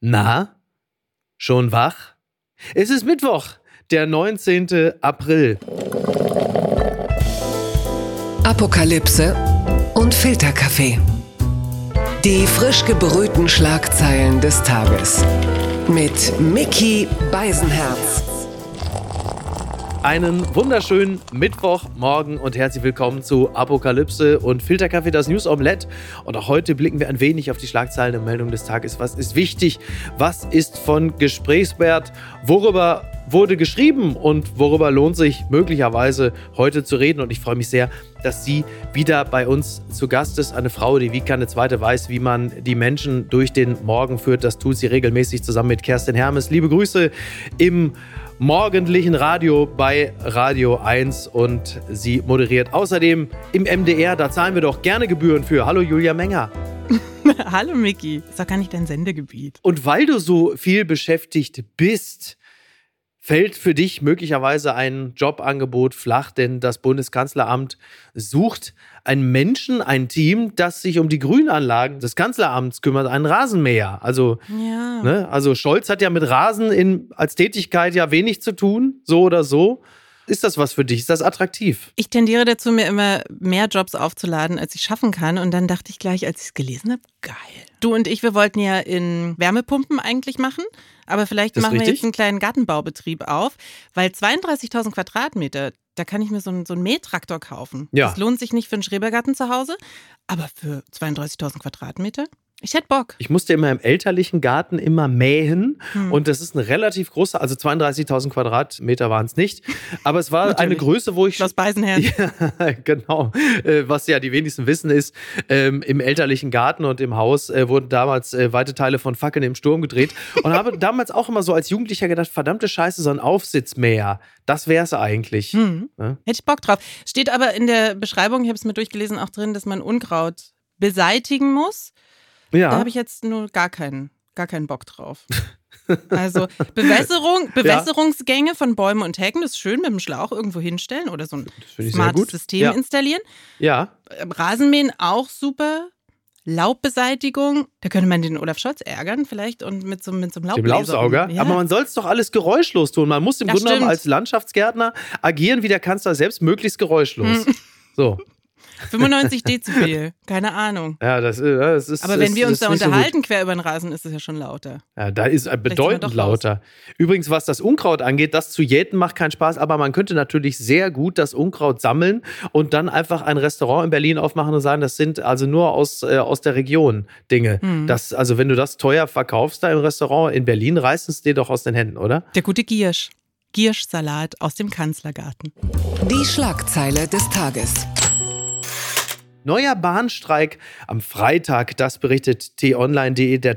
Na, schon wach? Es ist Mittwoch, der 19. April. Apokalypse und Filterkaffee. Die frisch gebrühten Schlagzeilen des Tages. Mit Mickey Beisenherz. Einen wunderschönen Mittwochmorgen und herzlich willkommen zu Apokalypse und Filterkaffee, das News Omelette. Und auch heute blicken wir ein wenig auf die Schlagzeilen und Meldungen des Tages. Was ist wichtig? Was ist von Gesprächswert? Worüber wurde geschrieben und worüber lohnt sich möglicherweise heute zu reden? Und ich freue mich sehr, dass sie wieder bei uns zu Gast ist. Eine Frau, die wie keine zweite weiß, wie man die Menschen durch den Morgen führt. Das tut sie regelmäßig zusammen mit Kerstin Hermes. Liebe Grüße im morgendlichen Radio bei Radio 1 und sie moderiert außerdem im MDR. Da zahlen wir doch gerne Gebühren für. Hallo Julia Menger. Hallo Miki, ist doch gar nicht dein Sendegebiet. Und weil du so viel beschäftigt bist, fällt für dich möglicherweise ein Jobangebot flach, denn das Bundeskanzleramt sucht einen Menschen, ein Team, das sich um die Grünanlagen des Kanzleramts kümmert, einen Rasenmäher. Also, Ja. ne, also Scholz hat ja mit Rasen in, als Tätigkeit ja wenig zu tun, so oder so. Ist das was für dich? Ist das attraktiv? Ich tendiere dazu, mir immer mehr Jobs aufzuladen, als ich schaffen kann. Und dann dachte ich gleich, als ich es gelesen habe, geil. Du und ich, wir wollten ja in Wärmepumpen eigentlich machen. Aber vielleicht Das machen wir richtig. jetzt einen kleinen Gartenbaubetrieb auf, weil 32.000 Quadratmeter, da kann ich mir so einen, so einen Mähtraktor kaufen. Ja. Das lohnt sich nicht für einen Schrebergarten zu Hause, aber für 32.000 Quadratmeter, ich hätte Bock. Ich musste immer im elterlichen Garten immer mähen Hm. und das ist ein relativ großer, also 32.000 Quadratmeter waren es nicht, aber es war eine. Größe, wo ich Schloss Beisenherz. Ja, genau. Äh, Was ja die wenigsten wissen ist, ähm, im elterlichen Garten und im Haus äh, wurden damals äh, weite Teile von Fackeln im Sturm gedreht. Und habe damals auch immer so als Jugendlicher gedacht, verdammte Scheiße, so ein Aufsitzmäher, das wäre es eigentlich. Hm. Ja. Hätte ich Bock drauf. Steht aber in der Beschreibung, ich habe es mir durchgelesen, auch drin, dass man Unkraut beseitigen muss. Da Ja, habe ich jetzt nur gar keinen, gar keinen Bock drauf. Also Bewässerung, Bewässerungsgänge von Bäumen und Hecken, das ist schön mit dem Schlauch irgendwo hinstellen oder so ein smartes. System Ja. installieren. ja. Ähm, Rasenmähen auch super. Laubbeseitigung, da könnte man den Olaf Scholz ärgern vielleicht und mit so, mit so einem Dem Laubbläser. Laubsauger. Ja. Aber man soll es doch alles geräuschlos tun. Man muss im Ja, Grunde genommen als Landschaftsgärtner agieren wie der Kanzler selbst, möglichst geräuschlos. Hm. So. 95 Dezibel, keine Ahnung. Ja, das, das ist. Aber wenn ist, wir uns da nicht so unterhalten quer über den Rasen, ist es ja schon lauter. Ja, da ist äh, bedeutend doch raus. lauter. Übrigens, was das Unkraut angeht, das zu jäten macht keinen Spaß, aber man könnte natürlich sehr gut das Unkraut sammeln und dann einfach ein Restaurant in Berlin aufmachen und sagen, das sind also nur aus, äh, aus der Region Dinge. Hm. Das, also wenn du das teuer verkaufst da im Restaurant in Berlin, reißt es dir doch aus den Händen, oder? Der gute Giersch. Gierschsalat aus dem Kanzlergarten. Die Schlagzeile des Tages. Neuer Bahnstreik am Freitag, das berichtet t-online.de. Der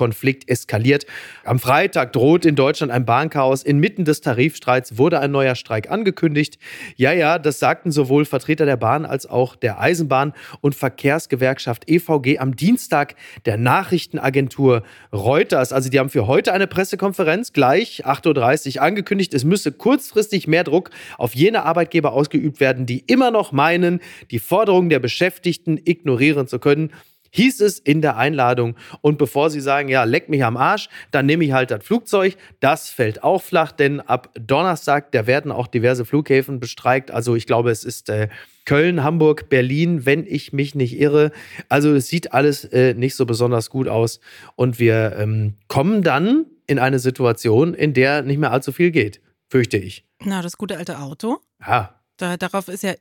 Tarifkonflikt eskaliert. Am Freitag droht in Deutschland ein Bahnchaos. Inmitten des Tarifstreits wurde ein neuer Streik angekündigt. Ja, ja, das sagten sowohl Vertreter der Bahn als auch der Eisenbahn- und Verkehrsgewerkschaft EVG am Dienstag der Nachrichtenagentur Reuters. Also die haben für heute eine Pressekonferenz gleich 8.30 Uhr angekündigt. Es müsse kurzfristig mehr Druck auf jene Arbeitgeber ausgeübt werden, die immer noch meinen, die Forderungen der Beschäftigten ignorieren zu können. Hieß es in der Einladung. Und bevor Sie sagen, ja, leck mich am Arsch, dann nehme ich halt das Flugzeug. Das fällt auch flach, denn ab Donnerstag, da werden auch diverse Flughäfen bestreikt. Also ich glaube, es ist äh, Köln, Hamburg, Berlin, wenn ich mich nicht irre. Also es sieht alles äh, nicht so besonders gut aus. Und wir ähm, kommen dann in eine Situation, in der nicht mehr allzu viel geht, fürchte ich. Na, das gute alte Auto. Ja, Da, darauf ist ja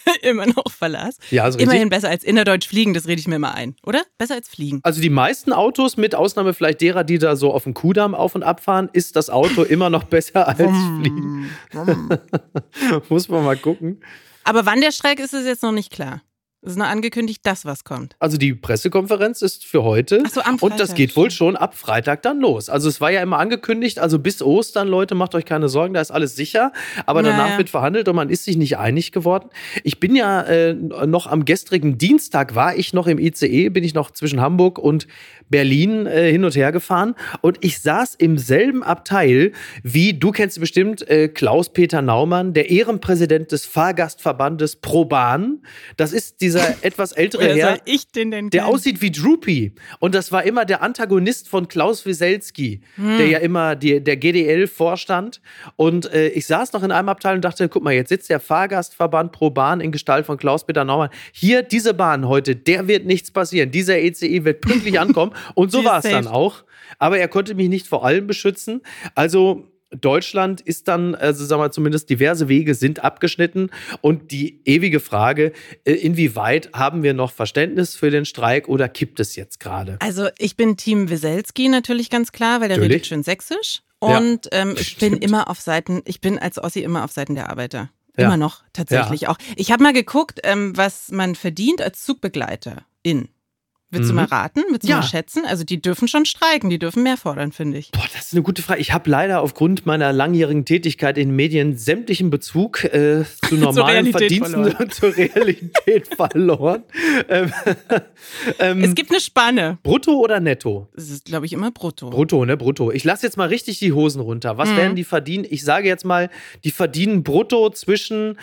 immer noch Verlass. ja richtig. Immerhin besser als innerdeutsch fliegen, das rede ich mir immer ein, oder? Besser als fliegen. Also die meisten Autos, mit Ausnahme vielleicht derer, die da so auf dem Kudamm auf und ab fahren, ist das Auto immer noch besser als Fliegen. Muss man mal gucken. Aber wann der Streik ist, ist jetzt noch nicht klar. Es ist nur angekündigt, dass was kommt. Also die Pressekonferenz ist für heute. Ach so, am und das Freitag, geht wohl schon ab Freitag dann los. Also es war ja immer angekündigt, also bis Ostern, Leute, macht euch keine Sorgen, da ist alles sicher. Aber danach Naja. wird verhandelt und man ist sich nicht einig geworden. Ich bin ja äh, noch am gestrigen Dienstag, war ich noch im ICE, bin ich noch zwischen Hamburg und Berlin äh, hin und her gefahren und ich saß im selben Abteil wie, du kennst bestimmt, äh, Klaus-Peter Naumann, der Ehrenpräsident des Fahrgastverbandes ProBahn. Das ist dieser etwas ältere Herr, ich den denn der aussieht wie Droopy. Und das war immer der Antagonist von Klaus Wieselski, Hm. der ja immer die, der GDL vorstand. Und äh, ich saß noch in einem Abteil und dachte, guck mal, jetzt sitzt der Fahrgastverband pro Bahn in Gestalt von Klaus-Peter Naumann. Hier, diese Bahn heute, der wird nichts passieren. Dieser ECE wird pünktlich ankommen. Und so war es dann auch. Aber er konnte mich nicht vor allem beschützen. Also Deutschland ist dann, also sagen wir zumindest diverse Wege sind abgeschnitten und die ewige Frage, äh, inwieweit haben wir noch Verständnis für den Streik oder kippt es jetzt gerade? Also ich bin Team Weselski natürlich ganz klar, weil der Natürlich. redet schön sächsisch. Ja, Und ähm, ich bin stimmt. immer auf Seiten, ich bin als Ossi immer auf Seiten der Arbeiter. Ja. Immer noch, tatsächlich auch. Ich habe mal geguckt, ähm, was man verdient als Zugbegleiterin. Willst du Mhm. mal raten? Willst du Ja. mal schätzen? Also die dürfen schon streiken, die dürfen mehr fordern, finde ich. Boah, das ist eine gute Frage. Ich habe leider aufgrund meiner langjährigen Tätigkeit in Medien sämtlichen Bezug äh, zu normalen Realität Verdiensten verloren. und zur Realität verloren. Ähm, ähm, Es gibt eine Spanne. brutto oder netto? Das ist, glaube ich, immer brutto. Brutto, ne? Brutto. Ich lasse jetzt mal richtig die Hosen runter. Was Mhm. werden die verdienen? Ich sage jetzt mal, die verdienen brutto zwischen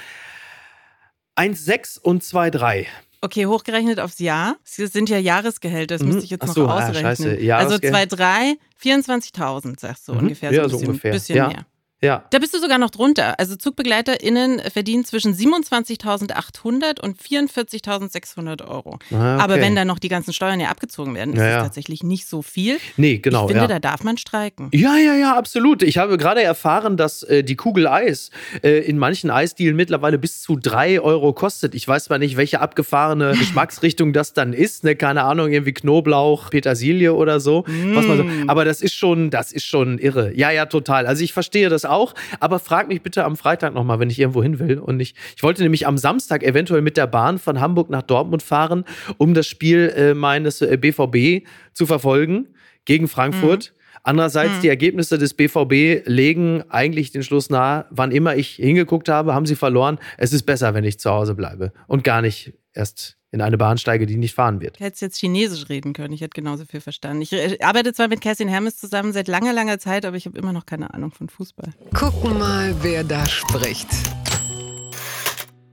1,6 und 2,3. Okay, hochgerechnet aufs Jahr. Das sind ja Jahresgehälter, das Mhm. müsste ich jetzt Ach noch so, ah, ausrechnen. scheiße, also Jahresgehalt. 2, 3, 24.000, sagst du Mhm. ungefähr. Ja, ein so bisschen, ungefähr. bisschen Ja. mehr. Ja. Da bist du sogar noch drunter. Also ZugbegleiterInnen verdienen zwischen 27.800 und 44.600 Euro. Ah, okay. Aber wenn dann noch die ganzen Steuern ja abgezogen werden, ist Ja, es ja. tatsächlich nicht so viel. Nee, genau. ich finde, ja. da darf man streiken. Ja, ja, ja, absolut. Ich habe gerade erfahren, dass äh, die Kugel Eis äh, in manchen Eisdielen mittlerweile bis zu drei Euro kostet. Ich weiß zwar nicht, welche abgefahrene Geschmacksrichtung das dann ist. Ne? Keine Ahnung, irgendwie Knoblauch, Petersilie oder so. Was man so. Mm. Aber das ist schon, das ist schon irre. Ja, ja, total. Also ich verstehe das auch. Aber frag mich bitte am Freitag nochmal, wenn ich irgendwo hin will. Und ich, ich wollte nämlich am Samstag eventuell mit der Bahn von Hamburg nach Dortmund fahren, um das Spiel äh, meines äh, BVB zu verfolgen gegen Frankfurt. Andererseits, die Ergebnisse des BVB legen eigentlich den Schluss nahe, wann immer ich hingeguckt habe, haben sie verloren. Es ist besser, wenn ich zu Hause bleibe und gar nicht erst in eine Bahn steige, die nicht fahren wird. Ich hätte jetzt Chinesisch reden können. Ich hätte genauso viel verstanden. Ich äh, arbeite zwar mit Kerstin Hermes zusammen seit langer, langer Zeit, aber ich habe immer noch keine Ahnung von Fußball. Gucken mal, wer da spricht.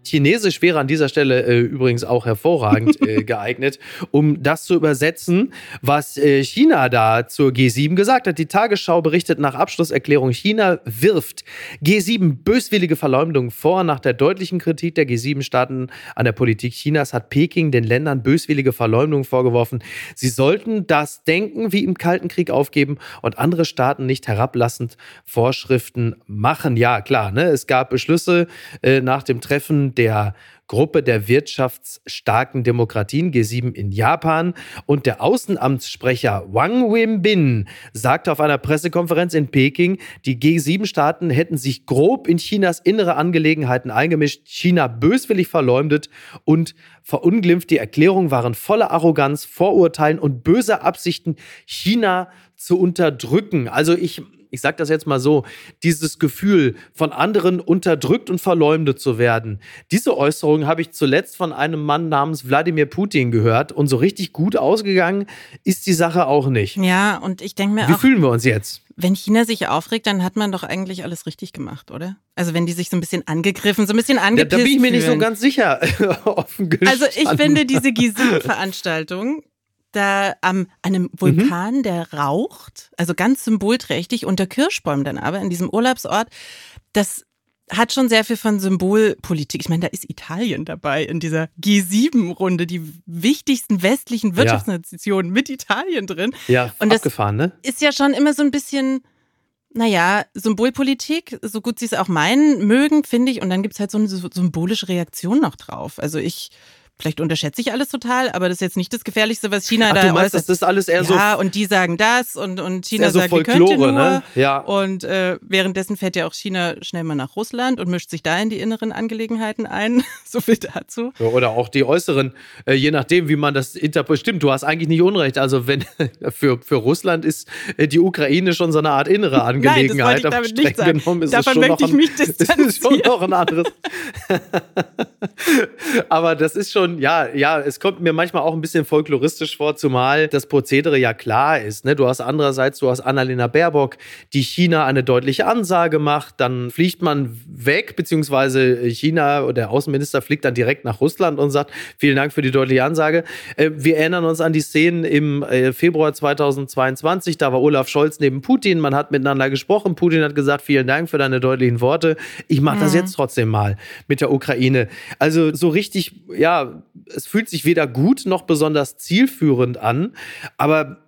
Chinesisch wäre an dieser Stelle äh, übrigens auch hervorragend äh, geeignet, um das zu übersetzen, was äh, China da zur G7 gesagt hat. Die Tagesschau berichtet nach Abschlusserklärung, China wirft G7 böswillige Verleumdung vor. Nach der deutlichen Kritik der G7-Staaten an der Politik Chinas hat Peking den Ländern böswillige Verleumdung vorgeworfen. Sie sollten das Denken wie im Kalten Krieg aufgeben und andere Staaten nicht herablassend Vorschriften machen. Ja, klar, ne? es gab Beschlüsse äh, nach dem Treffen der Gruppe der wirtschaftsstarken Demokratien G7 in Japan und der Außenamtssprecher Wang Wenbin sagte auf einer Pressekonferenz in Peking, die G7-Staaten hätten sich grob in Chinas innere Angelegenheiten eingemischt, China böswillig verleumdet und verunglimpft. Die Erklärungen waren voller Arroganz, Vorurteilen und böser Absichten, China zu unterdrücken. Also ich ich sage das jetzt mal so, dieses Gefühl, von anderen unterdrückt und verleumdet zu werden, diese Äußerung habe ich zuletzt von einem Mann namens Wladimir Putin gehört und so richtig gut ausgegangen ist die Sache auch nicht. Ja, und ich denke mir Wie auch, fühlen wir uns jetzt? wenn China sich aufregt, dann hat man doch eigentlich alles richtig gemacht, oder? Also wenn die sich so ein bisschen angegriffen, so ein bisschen Da, angepisst da bin ich mir nicht so fühlen. ganz sicher. Offen Also ich finde diese G7-Veranstaltung da am Mhm. einem Vulkan, der raucht, also ganz symbolträchtig unter Kirschbäumen dann aber in diesem Urlaubsort, das hat schon sehr viel von Symbolpolitik. Ich meine, da ist Italien dabei in dieser G7-Runde, die wichtigsten westlichen Wirtschaftsnationen mit Italien drin. ja, und das- abgefahren, ne? Ist ja schon immer so ein bisschen, naja, Symbolpolitik, so gut sie es auch meinen mögen, finde ich. Und dann gibt es halt so eine symbolische Reaktion noch drauf. Also ich, vielleicht unterschätze ich alles total, aber das ist jetzt nicht das Gefährlichste, was China Ach, da du meinst, äußert. das ist alles eher so ja, und die sagen das und, und China so sagt, könnte Folklore, nur. ne? Ja. Und äh, währenddessen fährt ja auch China schnell mal nach Russland und mischt sich da in die inneren Angelegenheiten ein. so viel dazu. Ja, Oder auch die äußeren, äh, je nachdem, wie man das interpretiert. Stimmt, du hast eigentlich nicht Unrecht. Also wenn für, für Russland ist äh, die Ukraine schon so eine Art innere Angelegenheit. Nein, das wollte ich damit nicht sagen. ist Davon möchte ich ein, mich es ist schon distanzieren. noch ein anderes. Aber das ist schon, schon, ja, ja, es kommt mir manchmal auch ein bisschen folkloristisch vor, zumal das Prozedere ja klar ist. Ne? Du hast andererseits, du hast Annalena Baerbock, die China eine deutliche Ansage macht, dann fliegt man weg, beziehungsweise China oder der Außenminister fliegt dann direkt nach Russland und sagt, vielen Dank für die deutliche Ansage. Äh, wir erinnern uns an die Szenen im äh, Februar 2022, da war Olaf Scholz neben Putin, man hat miteinander gesprochen, Putin hat gesagt, vielen Dank für deine deutlichen Worte, ich mache das mhm. jetzt trotzdem mal mit der Ukraine. Also so richtig, ja, es fühlt sich weder gut noch besonders zielführend an, aber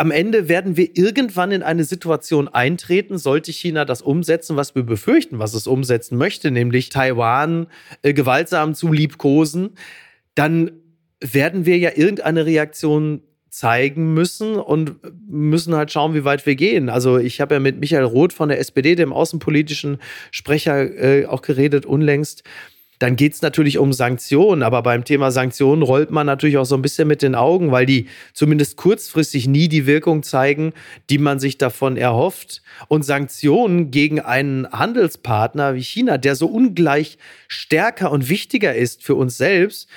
am Ende werden wir irgendwann in eine Situation eintreten, sollte China das umsetzen, was wir befürchten, was es umsetzen möchte, nämlich Taiwan äh, gewaltsam zu liebkosen, dann werden wir ja irgendeine Reaktion zeigen müssen und müssen halt schauen, wie weit wir gehen. Also ich habe ja mit Michael Roth von der SPD, dem außenpolitischen Sprecher, äh, auch geredet unlängst. Dann geht es natürlich um Sanktionen, aber beim Thema Sanktionen rollt man natürlich auch so ein bisschen mit den Augen, weil die zumindest kurzfristig nie die Wirkung zeigen, die man sich davon erhofft. Und Sanktionen gegen einen Handelspartner wie China, der so ungleich stärker und wichtiger ist für uns selbst,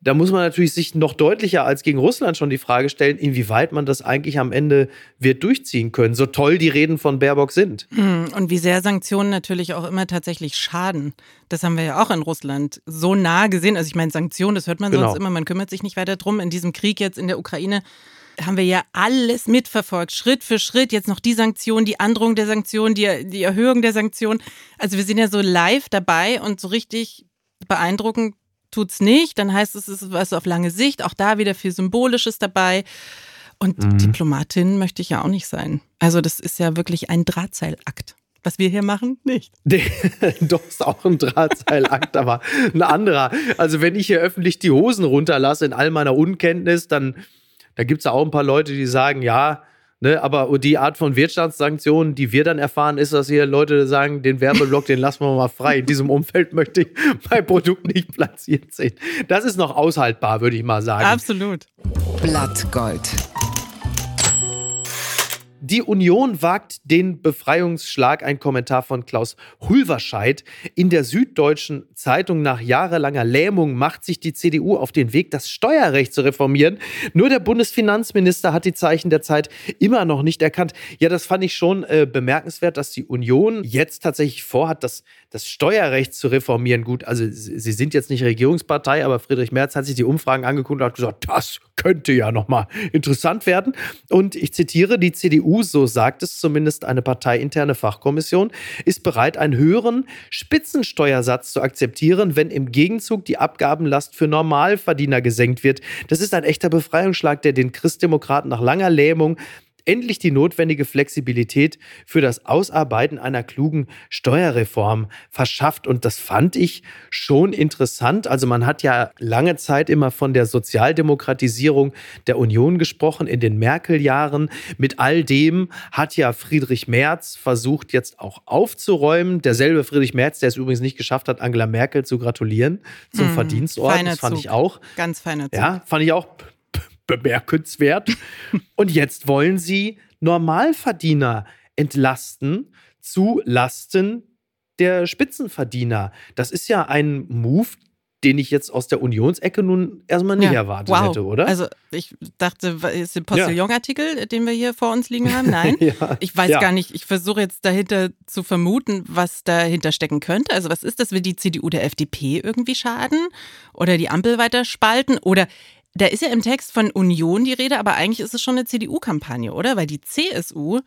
da muss man natürlich sich noch deutlicher als gegen Russland schon die Frage stellen, inwieweit man das eigentlich am Ende wird durchziehen können, so toll die Reden von Baerbock sind. Hm, und wie sehr Sanktionen natürlich auch immer tatsächlich schaden. Das haben wir ja auch in Russland so nah gesehen. Also ich meine, Sanktionen, das hört man genau. sonst immer, man kümmert sich nicht weiter drum. In diesem Krieg jetzt in der Ukraine haben wir ja alles mitverfolgt, Schritt für Schritt. Jetzt noch die Sanktionen, die Androhung der Sanktionen, die, die Erhöhung der Sanktionen. Also wir sind ja so live dabei und so richtig beeindruckend tut's nicht, dann heißt es, es ist was auf lange Sicht. Auch da wieder viel Symbolisches dabei. Und mhm. Diplomatin möchte ich ja auch nicht sein. Also das ist ja wirklich ein Drahtseilakt. Was wir hier machen, nicht. Doch, ist auch ein Drahtseilakt, aber ein anderer. Also wenn ich hier öffentlich die Hosen runterlasse in all meiner Unkenntnis, dann da gibt es auch ein paar Leute, die sagen, ja, Ne, aber die Art von Wirtschaftssanktionen, die wir dann erfahren, ist, dass hier Leute sagen, den Werbeblock, den lassen wir mal frei. In diesem Umfeld möchte ich mein Produkt nicht platziert sehen. Das ist noch aushaltbar, würde ich mal sagen. Absolut. Blattgold. Die Union wagt den Befreiungsschlag, ein Kommentar von Klaus Hulverscheid. In der Süddeutschen Zeitung nach jahrelanger Lähmung macht sich die CDU auf den Weg, das Steuerrecht zu reformieren. Nur der Bundesfinanzminister hat die Zeichen der Zeit immer noch nicht erkannt. Ja, das fand ich schon äh, bemerkenswert, dass die Union jetzt tatsächlich vorhat, das, das Steuerrecht zu reformieren. Gut, also sie sind jetzt nicht Regierungspartei, aber Friedrich Merz hat sich die Umfragen angeguckt und hat gesagt, das könnte ja nochmal interessant werden. Und ich zitiere, die CDU, so sagt es zumindest eine parteiinterne Fachkommission, ist bereit, einen höheren Spitzensteuersatz zu akzeptieren, wenn im Gegenzug die Abgabenlast für Normalverdiener gesenkt wird. Das ist ein echter Befreiungsschlag, der den Christdemokraten nach langer Lähmung endlich die notwendige Flexibilität für das Ausarbeiten einer klugen Steuerreform verschafft. Und das fand ich schon interessant. Also man hat ja lange Zeit immer von der Sozialdemokratisierung der Union gesprochen in den Merkel-Jahren. Mit all dem hat ja Friedrich Merz versucht, jetzt auch aufzuräumen. Derselbe Friedrich Merz, der es übrigens nicht geschafft hat, Angela Merkel zu gratulieren zum mmh, Verdienstorden. Das fand Zug. ich auch. Ganz feiner Zug. Ja, fand ich auch bemerkenswert. Und jetzt wollen sie Normalverdiener entlasten zu Lasten der Spitzenverdiener. Das ist ja ein Move, den ich jetzt aus der Unionsecke nun erstmal nicht ja, erwartet wow. hätte, oder? Also ich dachte, ist der Postillon-Artikel, den wir hier vor uns liegen haben? Nein. ja. Ich weiß ja. gar nicht, ich versuche jetzt dahinter zu vermuten, was dahinter stecken könnte. Also was ist das? Will die CDU der FDP irgendwie schaden? Oder die Ampel weiter spalten? Oder da ist ja im Text von Union die Rede, aber eigentlich ist es schon eine CDU-Kampagne, oder? Weil die CSU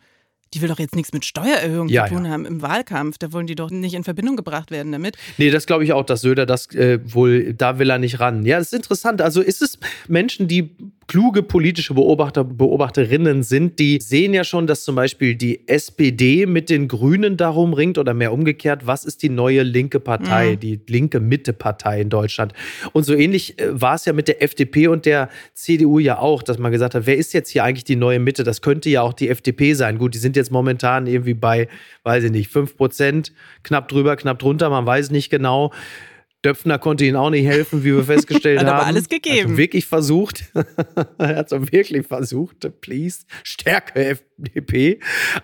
die will doch jetzt nichts mit Steuererhöhung ja, zu tun ja. haben im Wahlkampf. Da wollen die doch nicht in Verbindung gebracht werden damit. Nee, das glaube ich auch, dass Söder das äh, wohl, da will er nicht ran. Ja, das ist interessant. Also ist es Menschen, die kluge politische Beobachter, Beobachterinnen sind, die sehen ja schon, dass zum Beispiel die SPD mit den Grünen darum ringt oder mehr umgekehrt, was ist die neue linke Partei, mhm. die linke Mitte-Partei in Deutschland. Und so ähnlich äh, war es ja mit der FDP und der CDU ja auch, dass man gesagt hat, wer ist jetzt hier eigentlich die neue Mitte? Das könnte ja auch die FDP sein. Gut, die sind jetzt momentan irgendwie bei, weiß ich nicht, 5 Prozent, knapp drüber, knapp drunter, man weiß nicht genau. Döpfner konnte ihnen auch nicht helfen, wie wir festgestellt Hat haben. aber alles gegeben. Hat wirklich versucht. er hat es wirklich versucht. Please, stärke FDP.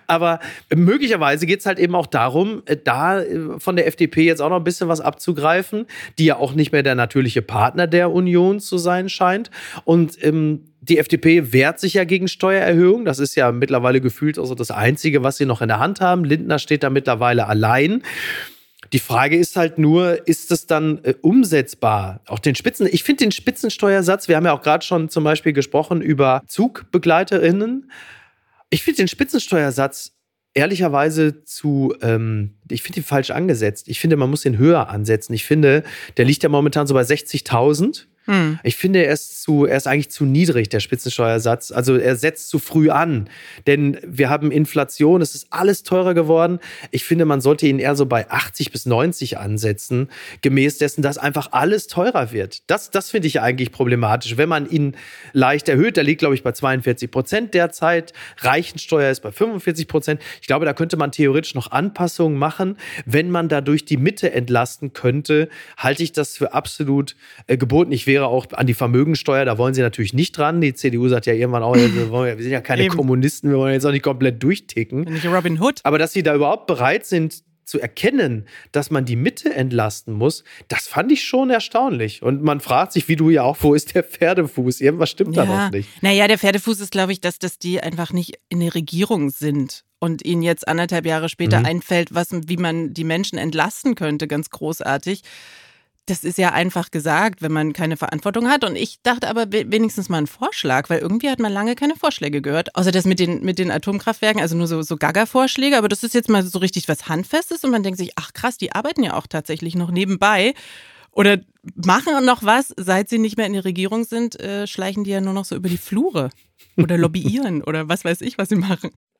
Aber möglicherweise geht es halt eben auch darum, äh, da äh, von der FDP jetzt auch noch ein bisschen was abzugreifen, die ja auch nicht mehr der natürliche Partner der Union zu sein scheint. Und ähm, die FDP wehrt sich ja gegen Steuererhöhungen. Das ist ja mittlerweile gefühlt also das Einzige, was sie noch in der Hand haben. Lindner steht da mittlerweile allein. Die Frage ist halt nur, ist es dann äh, umsetzbar? Auch den Spitzen, ich finde den Spitzensteuersatz, wir haben ja auch gerade schon zum Beispiel gesprochen über ZugbegleiterInnen. Ich finde den Spitzensteuersatz ehrlicherweise zu, ähm, ich finde ihn falsch angesetzt. Ich finde, man muss ihn höher ansetzen. Ich finde, der liegt ja momentan so bei 60.000. Hm. Ich finde, er ist, zu, er ist eigentlich zu niedrig, der Spitzensteuersatz. Also er setzt zu früh an. Denn wir haben Inflation, es ist alles teurer geworden. Ich finde, man sollte ihn eher so bei 80 bis 90 ansetzen, gemäß dessen, dass einfach alles teurer wird. Das, das finde ich eigentlich problematisch. Wenn man ihn leicht erhöht, der liegt, glaube ich, bei 42 Prozent derzeit. Reichensteuer ist bei 45 Prozent. Ich glaube, da könnte man theoretisch noch Anpassungen machen. Wenn man dadurch die Mitte entlasten könnte, halte ich das für absolut äh, geboten. Ich wäre wäre auch an die Vermögensteuer, da wollen sie natürlich nicht dran. Die CDU sagt ja irgendwann auch, wir sind ja keine Eben. Kommunisten, wir wollen jetzt auch nicht komplett durchticken. Nicht Robin Hood. Aber dass sie da überhaupt bereit sind, zu erkennen, dass man die Mitte entlasten muss, das fand ich schon erstaunlich. Und man fragt sich, wie du ja auch, wo ist der Pferdefuß? Irgendwas stimmt ja. da noch nicht. Naja, der Pferdefuß ist, glaube ich, dass, dass die einfach nicht in der Regierung sind und ihnen jetzt anderthalb Jahre später mhm. einfällt, was, wie man die Menschen entlasten könnte, ganz großartig das ist ja einfach gesagt, wenn man keine Verantwortung hat. Und ich dachte aber wenigstens mal einen Vorschlag, weil irgendwie hat man lange keine Vorschläge gehört. Außer das mit den, mit den Atomkraftwerken, also nur so, so Gaga-Vorschläge. Aber das ist jetzt mal so richtig was Handfestes und man denkt sich, ach krass, die arbeiten ja auch tatsächlich noch nebenbei. Oder machen noch was, seit sie nicht mehr in der Regierung sind, äh, schleichen die ja nur noch so über die Flure. Oder lobbyieren oder was weiß ich, was sie machen.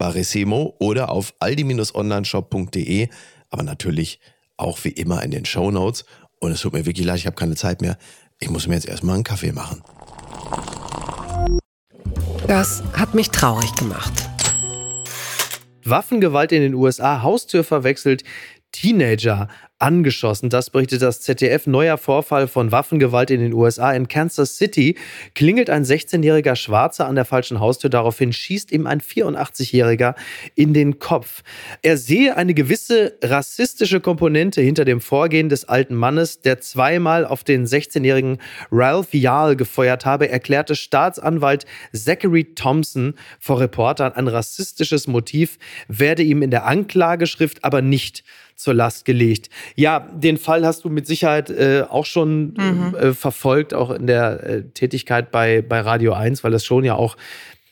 Barissimo oder auf aldi-onlineshop.de, aber natürlich auch wie immer in den Show Notes. Und es tut mir wirklich leid, ich habe keine Zeit mehr. Ich muss mir jetzt erstmal einen Kaffee machen. Das hat mich traurig gemacht. Waffengewalt in den USA, Haustür verwechselt, Teenager angeschossen. Das berichtet das ZDF. Neuer Vorfall von Waffengewalt in den USA. In Kansas City klingelt ein 16-jähriger Schwarzer an der falschen Haustür. Daraufhin schießt ihm ein 84-jähriger in den Kopf. Er sehe eine gewisse rassistische Komponente hinter dem Vorgehen des alten Mannes, der zweimal auf den 16-jährigen Ralph Yahl gefeuert habe, erklärte Staatsanwalt Zachary Thompson vor Reportern. Ein rassistisches Motiv werde ihm in der Anklageschrift aber nicht zur Last gelegt. Ja, den Fall hast du mit Sicherheit äh, auch schon mhm. äh, verfolgt, auch in der äh, Tätigkeit bei, bei Radio 1, weil das schon ja auch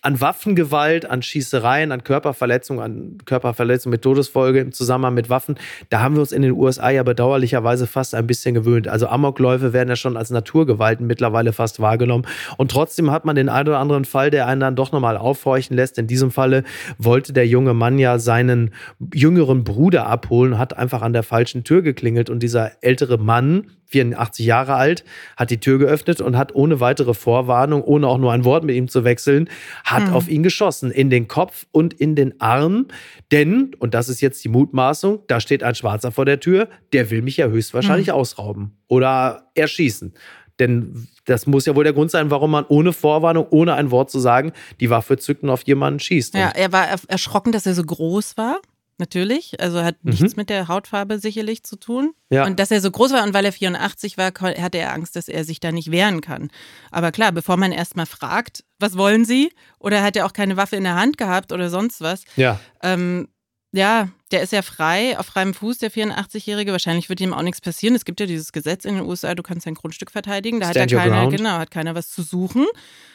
an Waffengewalt, an Schießereien, an Körperverletzungen, an Körperverletzungen mit Todesfolge im Zusammenhang mit Waffen, da haben wir uns in den USA ja bedauerlicherweise fast ein bisschen gewöhnt. Also Amokläufe werden ja schon als Naturgewalten mittlerweile fast wahrgenommen. Und trotzdem hat man den einen oder anderen Fall, der einen dann doch nochmal aufhorchen lässt. In diesem Falle wollte der junge Mann ja seinen jüngeren Bruder abholen, hat einfach an der falschen Tür geklingelt und dieser ältere Mann, 84 Jahre alt, hat die Tür geöffnet und hat ohne weitere Vorwarnung, ohne auch nur ein Wort mit ihm zu wechseln, hat mhm. auf ihn geschossen. In den Kopf und in den Arm. Denn, und das ist jetzt die Mutmaßung, da steht ein Schwarzer vor der Tür, der will mich ja höchstwahrscheinlich mhm. ausrauben oder erschießen. Denn das muss ja wohl der Grund sein, warum man ohne Vorwarnung, ohne ein Wort zu sagen, die Waffe zückt und auf jemanden schießt. Ja, er war erschrocken, dass er so groß war. Natürlich, also hat mhm. nichts mit der Hautfarbe sicherlich zu tun. Ja. Und dass er so groß war und weil er 84 war, hatte er Angst, dass er sich da nicht wehren kann. Aber klar, bevor man erstmal fragt, was wollen Sie? Oder hat er auch keine Waffe in der Hand gehabt oder sonst was? Ja. Ähm, ja, der ist ja frei, auf freiem Fuß, der 84-Jährige. Wahrscheinlich wird ihm auch nichts passieren. Es gibt ja dieses Gesetz in den USA, du kannst dein Grundstück verteidigen. Da Stand hat ja keiner, genau, hat keiner was zu suchen.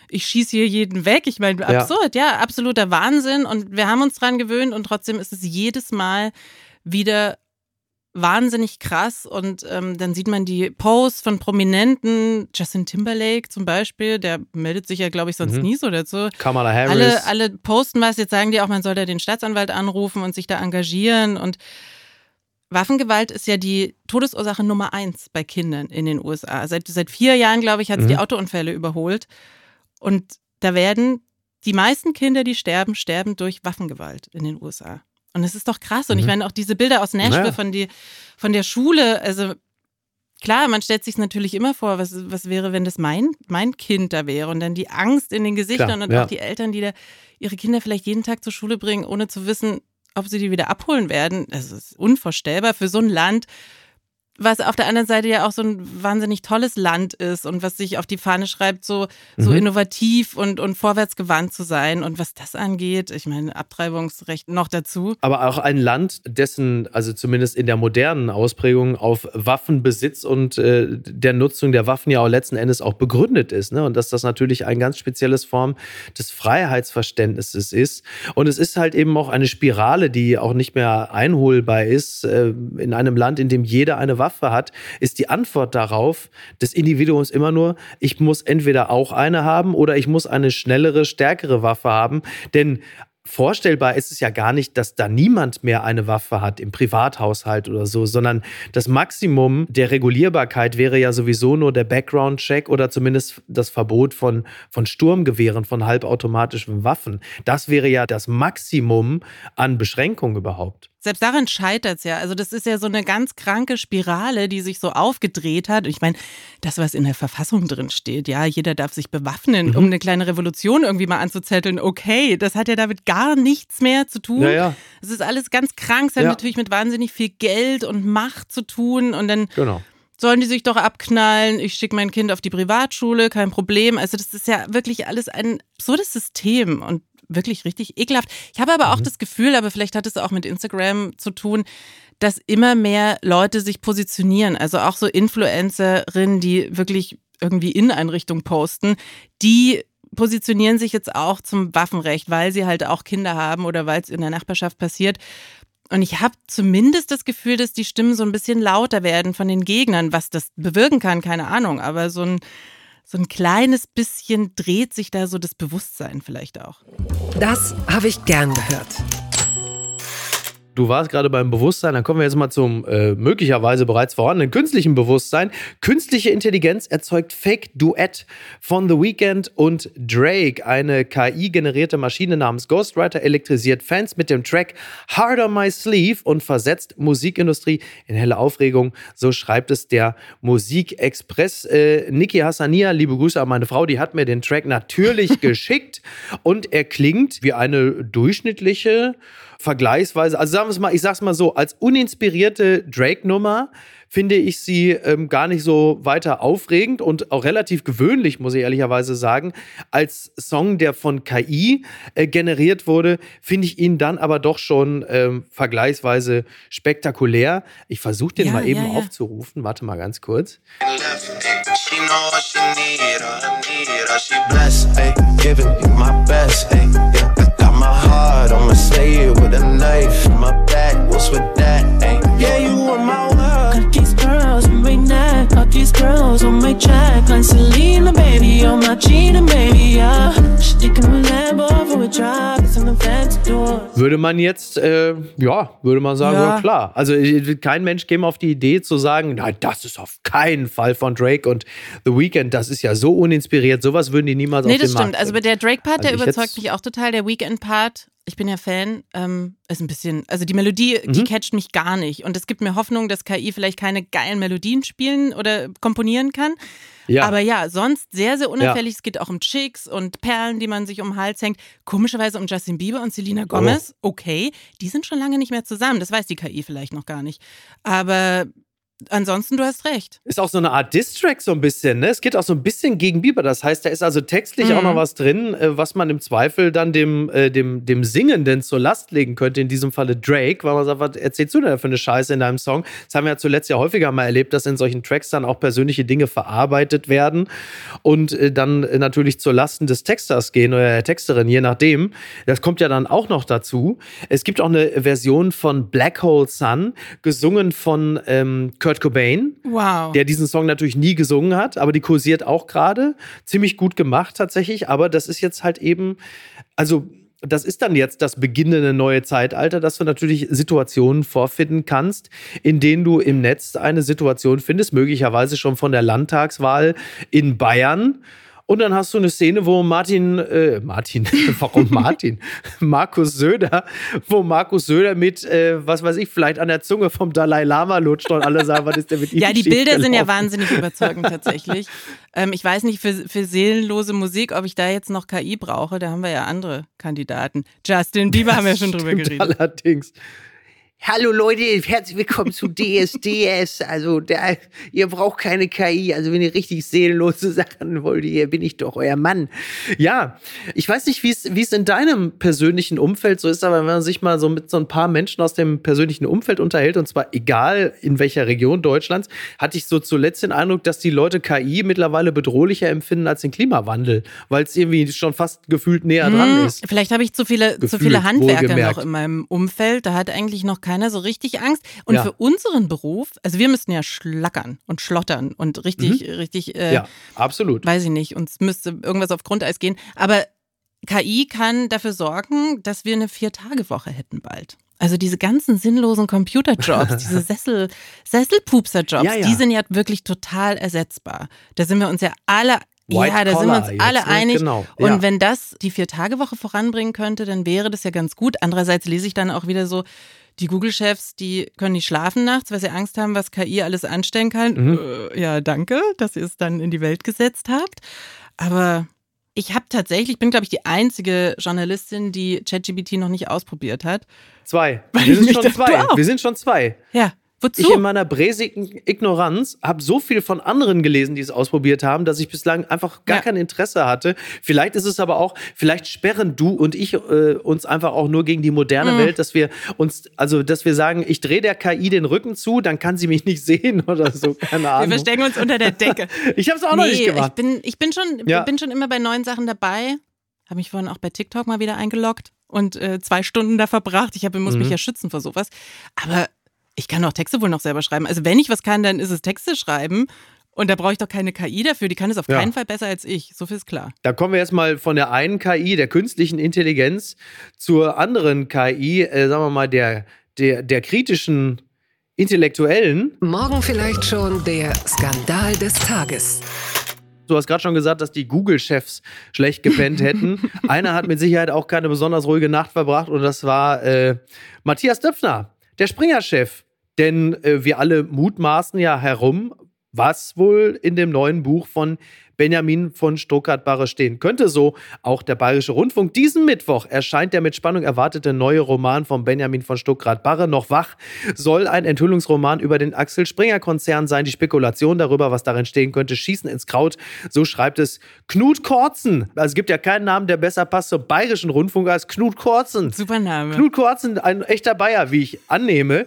Ich schieße hier jeden weg. Ich meine, absurd, ja. ja, absoluter Wahnsinn. Und wir haben uns dran gewöhnt und trotzdem ist es jedes Mal wieder wahnsinnig krass und ähm, dann sieht man die Posts von Prominenten, Justin Timberlake zum Beispiel, der meldet sich ja, glaube ich, sonst mhm. nie so dazu. Kamala Harris. Alle, alle posten was, jetzt sagen die auch, man soll da den Staatsanwalt anrufen und sich da engagieren und Waffengewalt ist ja die Todesursache Nummer eins bei Kindern in den USA. Seit, seit vier Jahren, glaube ich, hat es mhm. die Autounfälle überholt. Und da werden die meisten Kinder, die sterben, sterben durch Waffengewalt in den USA. Und es ist doch krass. Und mhm. ich meine, auch diese Bilder aus Nashville naja. von, die, von der Schule, also klar, man stellt sich natürlich immer vor, was, was wäre, wenn das mein, mein Kind da wäre und dann die Angst in den Gesichtern klar, und ja. auch die Eltern, die da ihre Kinder vielleicht jeden Tag zur Schule bringen, ohne zu wissen, ob sie die wieder abholen werden. Das ist unvorstellbar für so ein Land, was auf der anderen Seite ja auch so ein wahnsinnig tolles Land ist und was sich auf die Fahne schreibt, so, so mhm. innovativ und, und vorwärtsgewandt zu sein. Und was das angeht, ich meine, Abtreibungsrecht noch dazu. Aber auch ein Land, dessen, also zumindest in der modernen Ausprägung, auf Waffenbesitz und äh, der Nutzung der Waffen ja auch letzten Endes auch begründet ist. Ne? Und dass das natürlich ein ganz spezielles Form des Freiheitsverständnisses ist. Und es ist halt eben auch eine Spirale, die auch nicht mehr einholbar ist äh, in einem Land, in dem jeder eine Waffe Waffe hat, ist die Antwort darauf des Individuums immer nur, ich muss entweder auch eine haben oder ich muss eine schnellere, stärkere Waffe haben. Denn vorstellbar ist es ja gar nicht, dass da niemand mehr eine Waffe hat im Privathaushalt oder so, sondern das Maximum der Regulierbarkeit wäre ja sowieso nur der Background-Check oder zumindest das Verbot von, von Sturmgewehren, von halbautomatischen Waffen. Das wäre ja das Maximum an Beschränkung überhaupt. Selbst daran scheitert es ja. Also das ist ja so eine ganz kranke Spirale, die sich so aufgedreht hat. Ich meine, das, was in der Verfassung drin steht, ja, jeder darf sich bewaffnen, mhm. um eine kleine Revolution irgendwie mal anzuzetteln. Okay, das hat ja damit gar nichts mehr zu tun. Ja, ja. Es ist alles ganz krank. Es hat natürlich mit wahnsinnig viel Geld und Macht zu tun. Und dann genau sollen die sich doch abknallen, ich schicke mein Kind auf die Privatschule, kein Problem. Also das ist ja wirklich alles ein absurdes System und wirklich richtig ekelhaft. Ich habe aber auch mhm. das Gefühl, aber vielleicht hat es auch mit Instagram zu tun, dass immer mehr Leute sich positionieren. Also auch so Influencerinnen, die wirklich irgendwie Inneneinrichtungen posten, die positionieren sich jetzt auch zum Waffenrecht, weil sie halt auch Kinder haben oder weil es in der Nachbarschaft passiert. Und ich habe zumindest das Gefühl, dass die Stimmen so ein bisschen lauter werden von den Gegnern. Was das bewirken kann, keine Ahnung. Aber so ein so ein kleines bisschen dreht sich da so das Bewusstsein vielleicht auch. Das habe ich gern gehört. Du warst gerade beim Bewusstsein, dann kommen wir jetzt mal zum äh, möglicherweise bereits vorhandenen künstlichen Bewusstsein. Künstliche Intelligenz erzeugt Fake Duett von The Weeknd und Drake. Eine KI-generierte Maschine namens Ghostwriter elektrisiert Fans mit dem Track Hard on My Sleeve und versetzt Musikindustrie in helle Aufregung. So schreibt es der Musikexpress. Äh, Niki Hassania, liebe Grüße an meine Frau, die hat mir den Track natürlich geschickt und er klingt wie eine durchschnittliche vergleichsweise, also sagen wir es mal, ich sag's mal so, als uninspirierte Drake-Nummer finde ich sie ähm, gar nicht so weiter aufregend und auch relativ gewöhnlich, muss ich ehrlicherweise sagen. Als Song, der von KI äh, generiert wurde, finde ich ihn dann aber doch schon ähm, vergleichsweise spektakulär. Ich versuche den ja, mal eben ja, ja. aufzurufen. Warte mal ganz kurz. Ay. Yeah, you want my in these girls on my track, like Selena, baby, on my cheating, baby, yeah. Sticking with Lambo for a drive, it's in the fancy door. Würde man jetzt, äh, ja, würde man sagen, ja. Ja. klar. Also äh, kein Mensch käme auf die Idee zu sagen, nein, das ist auf keinen Fall von Drake und The Weeknd, das ist ja so uninspiriert, sowas würden die niemals Nee, auf den das Markt stimmt. Also der Drake-Part, der Also ich überzeugt mich auch total. Der Weekend-Part, ich bin ja Fan, ähm, ist ein bisschen, also die Melodie, Mhm. die catcht mich gar nicht. Und es gibt mir Hoffnung, dass KI vielleicht keine geilen Melodien spielen oder komponieren kann. Ja. Aber ja, sonst sehr, sehr unauffällig. Es geht auch um Chicks und Perlen, die man sich um den Hals hängt. Komischerweise um Justin Bieber und Selena Gomez. Okay, die sind schon lange nicht mehr zusammen. Das weiß die KI vielleicht noch gar nicht. Aber ansonsten, du hast recht. Ist auch so eine Art Diss-Track so ein bisschen, ne? Es geht auch so ein bisschen gegen Bieber. Das heißt, da ist also textlich Mhm. auch noch was drin, äh, was man im Zweifel dann dem, äh, dem, dem Singenden zur Last legen könnte. In diesem Falle Drake, weil man sagt, was erzählst du denn da für eine Scheiße in deinem Song? Das haben wir ja zuletzt ja häufiger mal erlebt, dass in solchen Tracks dann auch persönliche Dinge verarbeitet werden und äh, dann äh, natürlich zur Lasten des Texters gehen oder der Texterin, je nachdem. Das kommt ja dann auch noch dazu. Es gibt auch eine Version von Black Hole Sun, gesungen von ähm, Kurt Cobain Wow. der diesen Song natürlich nie gesungen hat, aber die kursiert auch gerade. Ziemlich gut gemacht tatsächlich, aber das ist jetzt halt eben, also das ist dann jetzt das beginnende neue Zeitalter, dass du natürlich Situationen vorfinden kannst, in denen du im Netz eine Situation findest, möglicherweise schon von der Landtagswahl in Bayern. Und dann hast du eine Szene, wo Martin, äh, Martin, warum Martin? Markus Söder, wo Markus Söder mit, äh, was weiß ich, vielleicht an der Zunge vom Dalai Lama lutscht und alle sagen, was ist denn mit ihm Ja, die Bilder sind ja wahnsinnig überzeugend tatsächlich. ähm, ich weiß nicht, für, für seelenlose Musik, ob ich da jetzt noch KI brauche. Da haben wir ja andere Kandidaten. Justin Bieber haben wir schon drüber geredet. Allerdings. Hallo Leute, herzlich willkommen zu DSDS. Also da, ihr braucht keine KI. Also wenn ihr richtig seelenlose Sachen wollt, hier bin ich doch euer Mann. Ja, ich weiß nicht, wie es in deinem persönlichen Umfeld so ist, aber wenn man sich mal so mit so ein paar Menschen aus dem persönlichen Umfeld unterhält, und zwar egal in welcher Region Deutschlands, hatte ich so zuletzt den Eindruck, dass die Leute KI mittlerweile bedrohlicher empfinden als den Klimawandel, weil es irgendwie schon fast gefühlt näher dran Hm, ist. Vielleicht habe ich zu viele, zu Gefühlt, viele Handwerker noch in meinem Umfeld. Da hat eigentlich noch keiner so richtig Angst. Und Ja. für unseren Beruf, also wir müssten ja schlackern und schlottern und richtig, richtig, äh, Mhm. Ja, absolut. weiß ich nicht, uns müsste irgendwas auf Grundeis gehen. Aber KI kann dafür sorgen, dass wir eine Vier-Tage-Woche hätten bald. Also diese ganzen sinnlosen Computerjobs, diese Sessel, Sesselpupser-Jobs, Ja, ja. die sind ja wirklich total ersetzbar. Da sind wir uns ja alle, White ja, da sind wir uns alle jetzt, ne? einig. Genau, Und ja. wenn das die Vier-Tage-Woche voranbringen könnte, dann wäre das ja ganz gut. Andererseits lese ich dann auch wieder so, die Google-Chefs, die können nicht schlafen nachts, weil sie Angst haben, was KI alles anstellen kann. Mhm. Äh, ja, danke, dass ihr es dann in die Welt gesetzt habt. Aber ich habe tatsächlich, ich bin, glaube ich, die einzige Journalistin, die ChatGPT noch nicht ausprobiert hat. Zwei. Wir sind schon zwei. auch. Wir sind schon zwei. Ja, wozu? Ich in meiner bräsigen Ignoranz habe so viel von anderen gelesen, die es ausprobiert haben, dass ich bislang einfach gar Ja. kein Interesse hatte. Vielleicht ist es aber auch, vielleicht sperren du und ich äh, uns einfach auch nur gegen die moderne Mhm. Welt, dass wir uns, also dass wir sagen, ich drehe der KI den Rücken zu, dann kann sie mich nicht sehen oder so. Keine wir Ahnung. verstecken uns unter der Decke. Ich habe es auch noch nicht ich gemacht. bin, ich bin schon, Ja. bin schon immer bei neuen Sachen dabei. Habe mich vorhin auch bei TikTok mal wieder eingeloggt und äh, zwei Stunden da verbracht. Ich hab, muss Mhm. mich ja schützen vor sowas. Aber ich kann auch Texte wohl noch selber schreiben. Also wenn ich was kann, dann ist es Texte schreiben. Und da brauche ich doch keine KI dafür. Die kann es auf Ja. keinen Fall besser als ich. So viel ist klar. Da kommen wir jetzt mal von der einen KI, der künstlichen Intelligenz, zur anderen KI, äh, sagen wir mal, der, der, der kritischen Intellektuellen. Morgen vielleicht schon der Skandal des Tages. Du hast gerade schon gesagt, dass die Google-Chefs schlecht gepennt hätten. Einer hat mit Sicherheit auch keine besonders ruhige Nacht verbracht und das war äh, Matthias Döpfner, der Springer-Chef. Denn äh, wir alle mutmaßen ja herum, was wohl in dem neuen Buch von Benjamin von Stuttgart-Barre stehen könnte. So auch der Bayerische Rundfunk. Diesen Mittwoch erscheint der mit Spannung erwartete neue Roman von Benjamin von Stuttgart-Barre. Noch wach soll ein Enthüllungsroman über den Axel Springer-Konzern sein. Die Spekulation darüber, was darin stehen könnte, schießen ins Kraut. So schreibt es Knut Korzen. Also es gibt ja keinen Namen, der besser passt zum Bayerischen Rundfunk als Knut Korzen. Super Name. Knut Korzen, ein echter Bayer, wie ich annehme.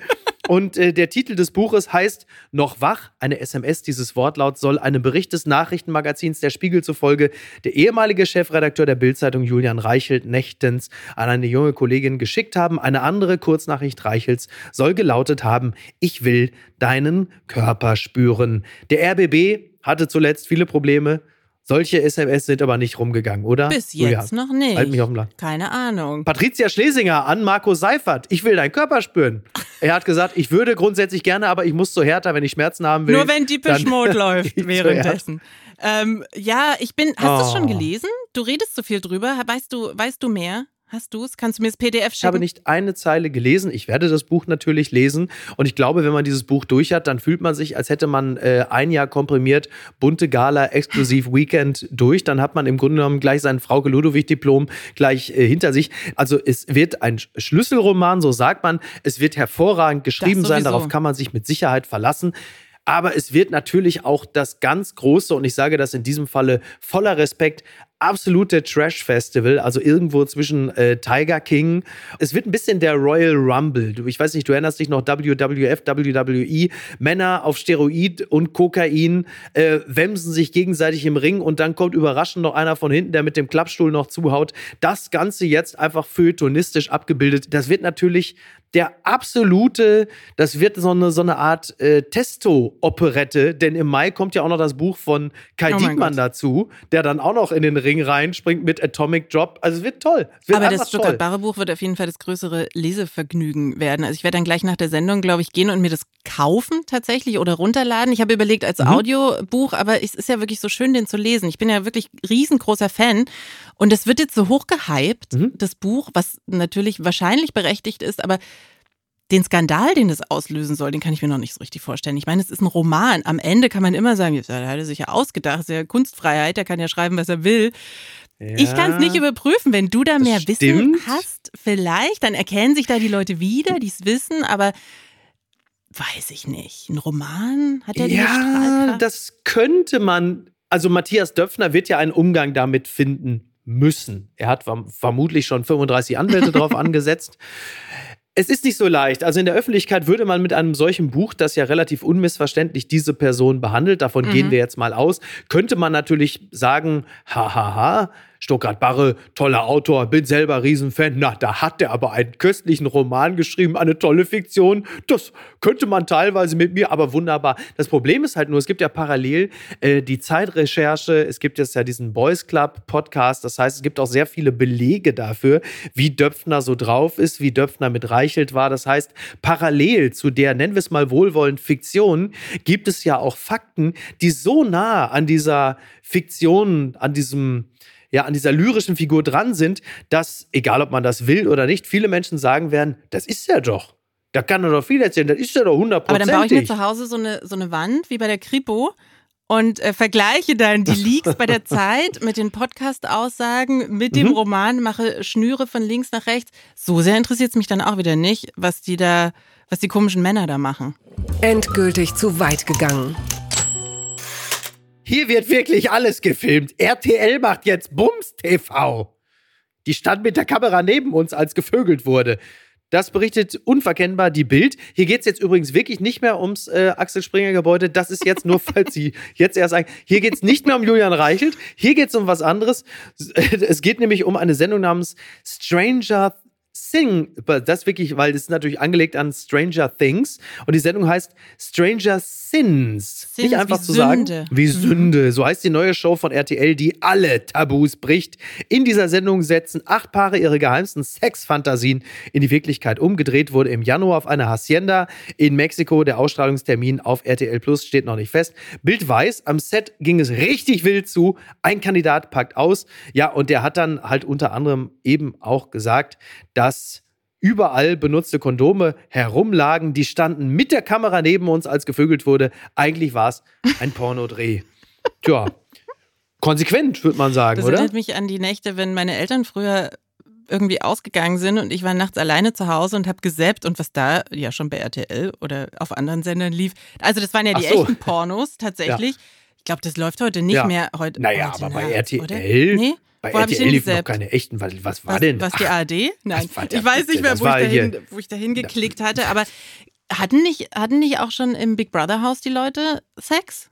Und äh, der Titel des Buches heißt Noch wach, eine SMS. Dieses Wortlaut soll einem Bericht des Nachrichtenmagazins Der Spiegel zufolge der ehemalige Chefredakteur der Bildzeitung Julian Reichelt nächtens an eine junge Kollegin geschickt haben. Eine andere Kurznachricht Reichels soll gelautet haben: Ich will deinen Körper spüren. Der RBB hatte zuletzt viele Probleme. Solche SMS sind aber nicht rumgegangen, oder? Bis Julia, jetzt noch nicht. Halt mich auf dem Land. Keine Ahnung. Patricia Schlesinger an Marco Seifert. Ich will deinen Körper spüren. Er hat gesagt, ich würde grundsätzlich gerne, aber ich muss zu Hertha, wenn ich Schmerzen haben will. Nur wenn die Mode läuft währenddessen. Ähm, ja, ich bin. Hast du es schon Oh. gelesen? Du redest so viel drüber. Weißt du, weißt du mehr? Hast du es? Kannst du mir das PDF Ich habe schicken? nicht eine Zeile gelesen. Ich werde das Buch natürlich lesen. Und ich glaube, wenn man dieses Buch durch hat, dann fühlt man sich, als hätte man äh, ein Jahr komprimiert bunte Gala exklusiv Weekend durch. Dann hat man im Grunde genommen gleich sein Frauke Ludowig-Diplom gleich äh, hinter sich. Also es wird ein Sch- Schlüsselroman, so sagt man. Es wird hervorragend geschrieben sein. Darauf kann man sich mit Sicherheit verlassen. Aber es wird natürlich auch das ganz große, und ich sage das in diesem Falle voller Respekt, absolute Trash-Festival, also irgendwo zwischen äh, Tiger King. Es wird ein bisschen der Royal Rumble. Ich weiß nicht, du erinnerst dich noch WWF, WWE, Männer auf Steroid und Kokain äh, wemsen sich gegenseitig im Ring und dann kommt überraschend noch einer von hinten, der mit dem Klappstuhl noch zuhaut. Das Ganze jetzt einfach feuilletonistisch abgebildet. Das wird natürlich der absolute, das wird so eine, so eine Art äh, Testo-Operette, denn im Mai kommt ja auch noch das Buch von Kai Oh Diekmann dazu, der dann auch noch in den Ring reinspringt mit Atomic Drop. Also es wird toll. Es wird Aber das toll. Stuttgart Barre Buch wird auf jeden Fall das größere Lesevergnügen werden. Also ich werde dann gleich nach der Sendung, glaube ich, gehen und mir das kaufen tatsächlich oder runterladen. Ich habe überlegt als Mhm. Audiobuch, aber es ist ja wirklich so schön, den zu lesen. Ich bin ja wirklich riesengroßer Fan und es wird jetzt so hoch gehypt, Mhm. das Buch, was natürlich wahrscheinlich berechtigt ist, aber den Skandal, den das auslösen soll, den kann ich mir noch nicht so richtig vorstellen. Ich meine, es ist ein Roman. Am Ende kann man immer sagen, ja, der hat er sich ja ausgedacht, ist ja Kunstfreiheit, der kann ja schreiben, was er will. Ich kann es nicht überprüfen. Wenn du da mehr Wissen hast, vielleicht, dann erkennen sich da die Leute wieder, die es wissen, aber weiß ich nicht. Ein Roman? Hat die Ja, das könnte man. Also Matthias Döpfner wird ja einen Umgang damit finden müssen. Er hat verm- vermutlich schon 35 Anwälte drauf angesetzt. Es ist nicht so leicht. Also in der Öffentlichkeit würde man mit einem solchen Buch, das ja relativ unmissverständlich diese Person behandelt, davon Mhm. gehen wir jetzt mal aus, könnte man natürlich sagen, hahaha, Stuttgart Barre, toller Autor, bin selber Riesenfan. Na, da hat er aber einen köstlichen Roman geschrieben, eine tolle Fiktion. Das könnte man teilweise mit mir, aber wunderbar. Das Problem ist halt nur, es gibt ja parallel äh, die Zeitrecherche, es gibt jetzt ja diesen Boys Club Podcast. Das heißt, es gibt auch sehr viele Belege dafür, wie Döpfner so drauf ist, wie Döpfner mit Reichelt war. Das heißt, parallel zu der, nennen wir es mal wohlwollend, Fiktion, gibt es ja auch Fakten, die so nah an dieser Fiktion, an diesem ja, an dieser lyrischen Figur dran sind, dass, egal ob man das will oder nicht, viele Menschen sagen werden, das ist er doch. Da kann er doch viel erzählen, das ist er doch aber hundertprozentig. dann baue ich mir zu Hause so eine, so eine Wand wie bei der Kripo und äh, vergleiche dann die Leaks bei der Zeit mit den Podcast-Aussagen, mit dem Mhm. Roman, mache Schnüre von links nach rechts. So sehr interessiert es mich dann auch wieder nicht, was die da, was die komischen Männer da machen. Endgültig zu weit gegangen. Hier wird wirklich alles gefilmt. RTL macht jetzt Bums TV. Die stand mit der Kamera neben uns, als gevögelt wurde. Das berichtet unverkennbar die Bild. Hier geht es jetzt übrigens wirklich nicht mehr ums äh, Axel Springer Gebäude. Das ist jetzt nur, falls Sie jetzt erst sagen, hier geht es nicht mehr um Julian Reichelt. Hier geht es um was anderes. Es geht nämlich um eine Sendung namens Stranger Sing, das wirklich, weil das ist natürlich angelegt an Stranger Things und die Sendung heißt Stranger Sins. Sins Nicht einfach zu sagen, Sünde. wie Sünde. So heißt die neue Show von RTL, die alle Tabus bricht. In dieser Sendung setzen acht Paare ihre geheimsten Sexfantasien in die Wirklichkeit um. Gedreht wurde im Januar auf einer Hacienda in Mexiko. Der Ausstrahlungstermin auf RTL Plus steht noch nicht fest. Bild weiß, am Set ging es richtig wild zu. Ein Kandidat packt aus. Ja, und der hat dann halt unter anderem eben auch gesagt, dass überall benutzte Kondome herumlagen. Die standen mit der Kamera neben uns, als gevögelt wurde. Eigentlich war es ein Pornodreh. Tja, konsequent, würde man sagen, Das oder? erinnert mich an die Nächte, wenn meine Eltern früher irgendwie ausgegangen sind und ich war nachts alleine zu Hause und habe gesäppt und was da ja schon bei RTL oder auf anderen Sendern lief. Also das waren ja die so. echten Pornos tatsächlich. Ich glaube, das läuft heute nicht Ja. mehr. Heute, Naja, heute aber bei Nacht, RTL, Oder? Nee? Bei Wo RTL liefen noch keine echten. Was, was war was, denn? Was die Ach, ARD? Nein, war ich weiß nicht mehr, wo ich, dahin, wo ich dahin geklickt hatte, aber Hatten nicht, hatten nicht auch schon im Big Brother Haus die Leute Sex?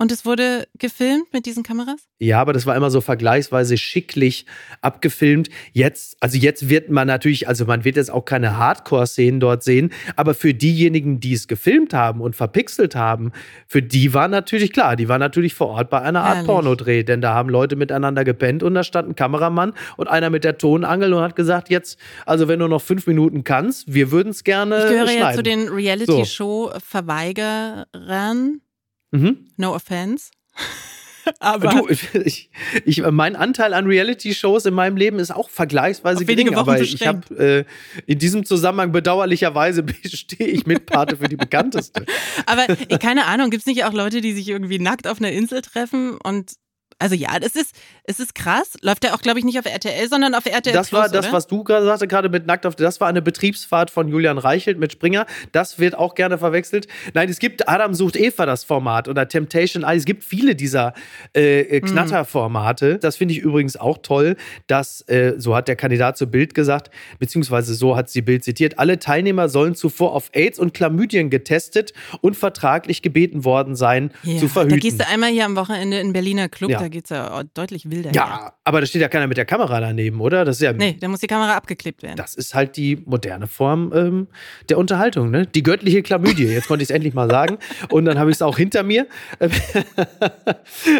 Und es wurde gefilmt mit diesen Kameras? Ja, aber das war immer so vergleichsweise schicklich abgefilmt. Jetzt, also jetzt wird man natürlich, also man wird jetzt auch keine Hardcore-Szenen dort sehen, aber für diejenigen, die es gefilmt haben und verpixelt haben, für die war natürlich klar, die waren natürlich vor Ort bei einer Art Herrlich. Pornodreh, denn da haben Leute miteinander gepennt und da stand ein Kameramann und einer mit der Tonangel und hat gesagt, jetzt, also wenn du noch fünf Minuten kannst, wir würden es gerne Ich gehöre schneiden. ja zu den Reality-Show-Verweigerern. Mhm. No offense. Aber Du, ich, ich, mein Anteil an Reality-Shows in meinem Leben ist auch vergleichsweise gering, Wochen aber ich habe äh, in diesem Zusammenhang bedauerlicherweise stehe ich Mitpate für die bekannteste. Aber keine Ahnung, gibt es nicht auch Leute, die sich irgendwie nackt auf einer Insel treffen und also ja, das ist, es ist krass. Läuft der auch, glaube ich, nicht auf RTL, sondern auf RTL Das war Plus, das, oder? was du gerade sagte, gerade mit Nackt auf, das war eine Betriebsfahrt von Julian Reichelt mit Springer. Das wird auch gerne verwechselt. Nein, es gibt Adam sucht Eva, das Format, oder Temptation Island. Es gibt viele dieser äh, äh, Knatterformate. Das finde ich übrigens auch toll, dass, äh, so hat der Kandidat zu Bild gesagt, beziehungsweise so hat sie Bild zitiert, alle Teilnehmer sollen zuvor auf AIDS und Chlamydien getestet und vertraglich gebeten worden sein, ja, zu verhüten. Da gehst du einmal hier am Wochenende in Berliner Club, Ja. da geht's ja deutlich wilder. her. ja, aber da steht ja keiner mit der Kamera daneben, oder? Das ist ja Nee, da muss die Kamera abgeklebt werden. Das ist halt die moderne Form ähm, der Unterhaltung, ne? Die göttliche Chlamydie. Jetzt konnte ich es endlich mal sagen. Und dann habe ich es auch hinter mir.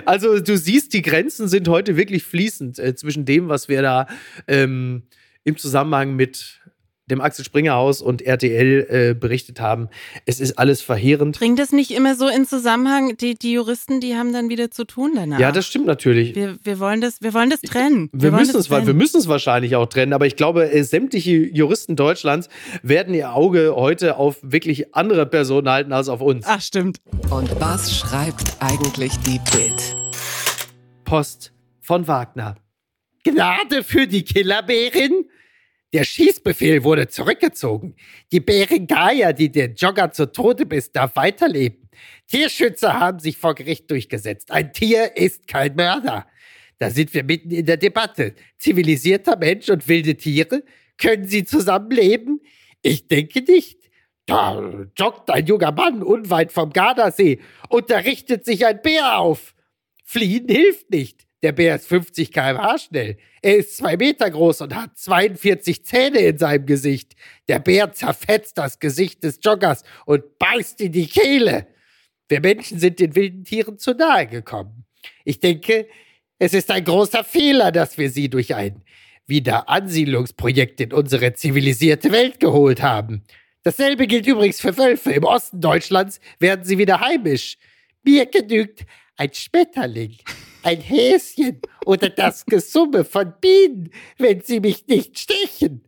also du siehst, die Grenzen sind heute wirklich fließend äh, zwischen dem, was wir da ähm, im Zusammenhang mit dem Axel Springer Haus und RTL äh, berichtet haben. Es ist alles verheerend. Bringt das nicht immer so in Zusammenhang? Die, die Juristen, die haben dann wieder zu tun danach. Ja, das stimmt natürlich. wir, wir, wollen das, wir wollen das trennen. Wir, wollen müssen das es, weil wir trennen. müssen es wahrscheinlich auch trennen, aber ich glaube, äh, sämtliche Juristen Deutschlands werden ihr Auge heute auf wirklich andere Personen halten als auf uns. Ach, stimmt. Und was schreibt eigentlich die Bild? Post von Wagner. Gnade für die Killerbärin? Der Schießbefehl wurde zurückgezogen. Die Bärin Gaia, die den Jogger zu Tode biss, darf weiterleben. Tierschützer haben sich vor Gericht durchgesetzt. Ein Tier ist kein Mörder. Da sind wir mitten in der Debatte. Zivilisierter Mensch und wilde Tiere? Können sie zusammenleben? Ich denke nicht. Da joggt ein junger Mann unweit vom Gardasee und da richtet sich ein Bär auf. Fliehen hilft nicht. Der Bär ist 50 km/h schnell. Er ist zwei Meter groß und hat 42 Zähne in seinem Gesicht. Der Bär zerfetzt das Gesicht des Joggers und beißt in die Kehle. Wir Menschen sind den wilden Tieren zu nahe gekommen. Ich denke, es ist ein großer Fehler, dass wir sie durch ein Wiederansiedlungsprojekt in unsere zivilisierte Welt geholt haben. Dasselbe gilt übrigens für Wölfe. Im Osten Deutschlands werden sie wieder heimisch. Mir genügt ein Schmetterling, ein Häschen oder das Gesumme von Bienen, wenn sie mich nicht stechen.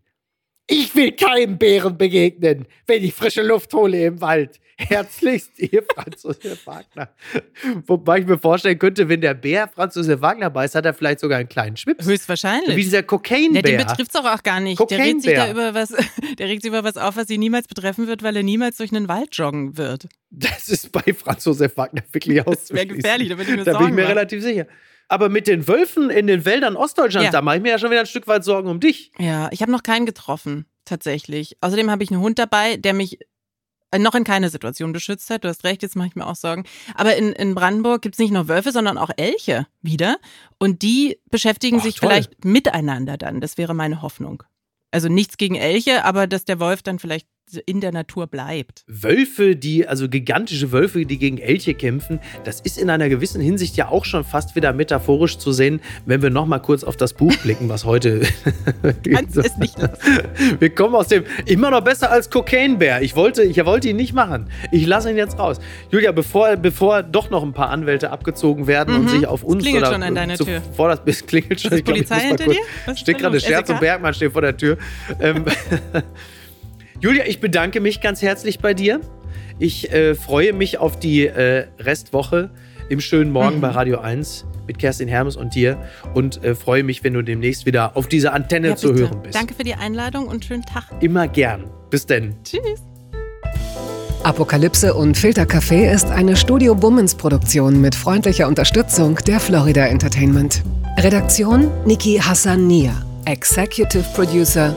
Ich will keinem Bären begegnen, wenn ich frische Luft hole im Wald. Herzlichst, ihr Franz Josef Wagner. Wobei ich mir vorstellen könnte, wenn der Bär Franz Josef Wagner beißt, hat er vielleicht sogar einen kleinen Schwips. Höchstwahrscheinlich. Wie dieser Ja, den Cocaine-Bär. betrifft es auch, auch gar nicht. Der regt sich da über was, der regt sich über was auf, was sie niemals betreffen wird, weil er niemals durch einen Wald joggen wird. Das ist bei Franz Josef Wagner wirklich Das wäre gefährlich, da bin ich mir Da bin ich mir relativ sicher. Aber mit den Wölfen in den Wäldern Ostdeutschlands, Ja. da mache ich mir ja schon wieder ein Stück weit Sorgen um dich. Ja, ich habe noch keinen getroffen, tatsächlich. Außerdem habe ich einen Hund dabei, der mich äh, noch in keine Situation beschützt hat. Du hast recht, jetzt mache ich mir auch Sorgen. Aber in, in Brandenburg gibt es nicht nur Wölfe, sondern auch Elche wieder. Und die beschäftigen Ach, sich toll. vielleicht miteinander dann. Das wäre meine Hoffnung. Also nichts gegen Elche, aber dass der Wolf dann vielleicht in der Natur bleibt. Wölfe, die, also gigantische Wölfe, die gegen Elche kämpfen, das ist in einer gewissen Hinsicht ja auch schon fast wieder metaphorisch zu sehen, wenn wir nochmal kurz auf das Buch blicken, was heute. Kannst es nicht lassen. wir kommen aus dem immer noch besser als Cocaine-Bär. Ich wollte, ich wollte ihn nicht machen. Ich lasse ihn jetzt raus. Julia, bevor, bevor doch noch ein paar Anwälte abgezogen werden und Mhm. sich auf uns klingelt oder schon an deiner Tür. Vor das bis klingelt schon. Ist Ich glaub, ich Polizei muss mal hinter kurz- dir? Steht gerade? Scherz und Bergmann steht vor der Tür. Ähm, Julia, ich bedanke mich ganz herzlich bei dir. Ich äh, freue mich auf die äh, Restwoche im schönen Morgen Mhm. bei Radio 1 mit Kerstin Hermes und dir und äh, freue mich, wenn du demnächst wieder auf dieser Antenne Ja, zu bitte. hören bist. Danke für die Einladung und schönen Tag. Immer gern. Bis denn. Tschüss. Apokalypse und Filtercafé ist eine Studio Bummens Produktion mit freundlicher Unterstützung der Florida Entertainment. Redaktion Niki Hassania. Executive Producer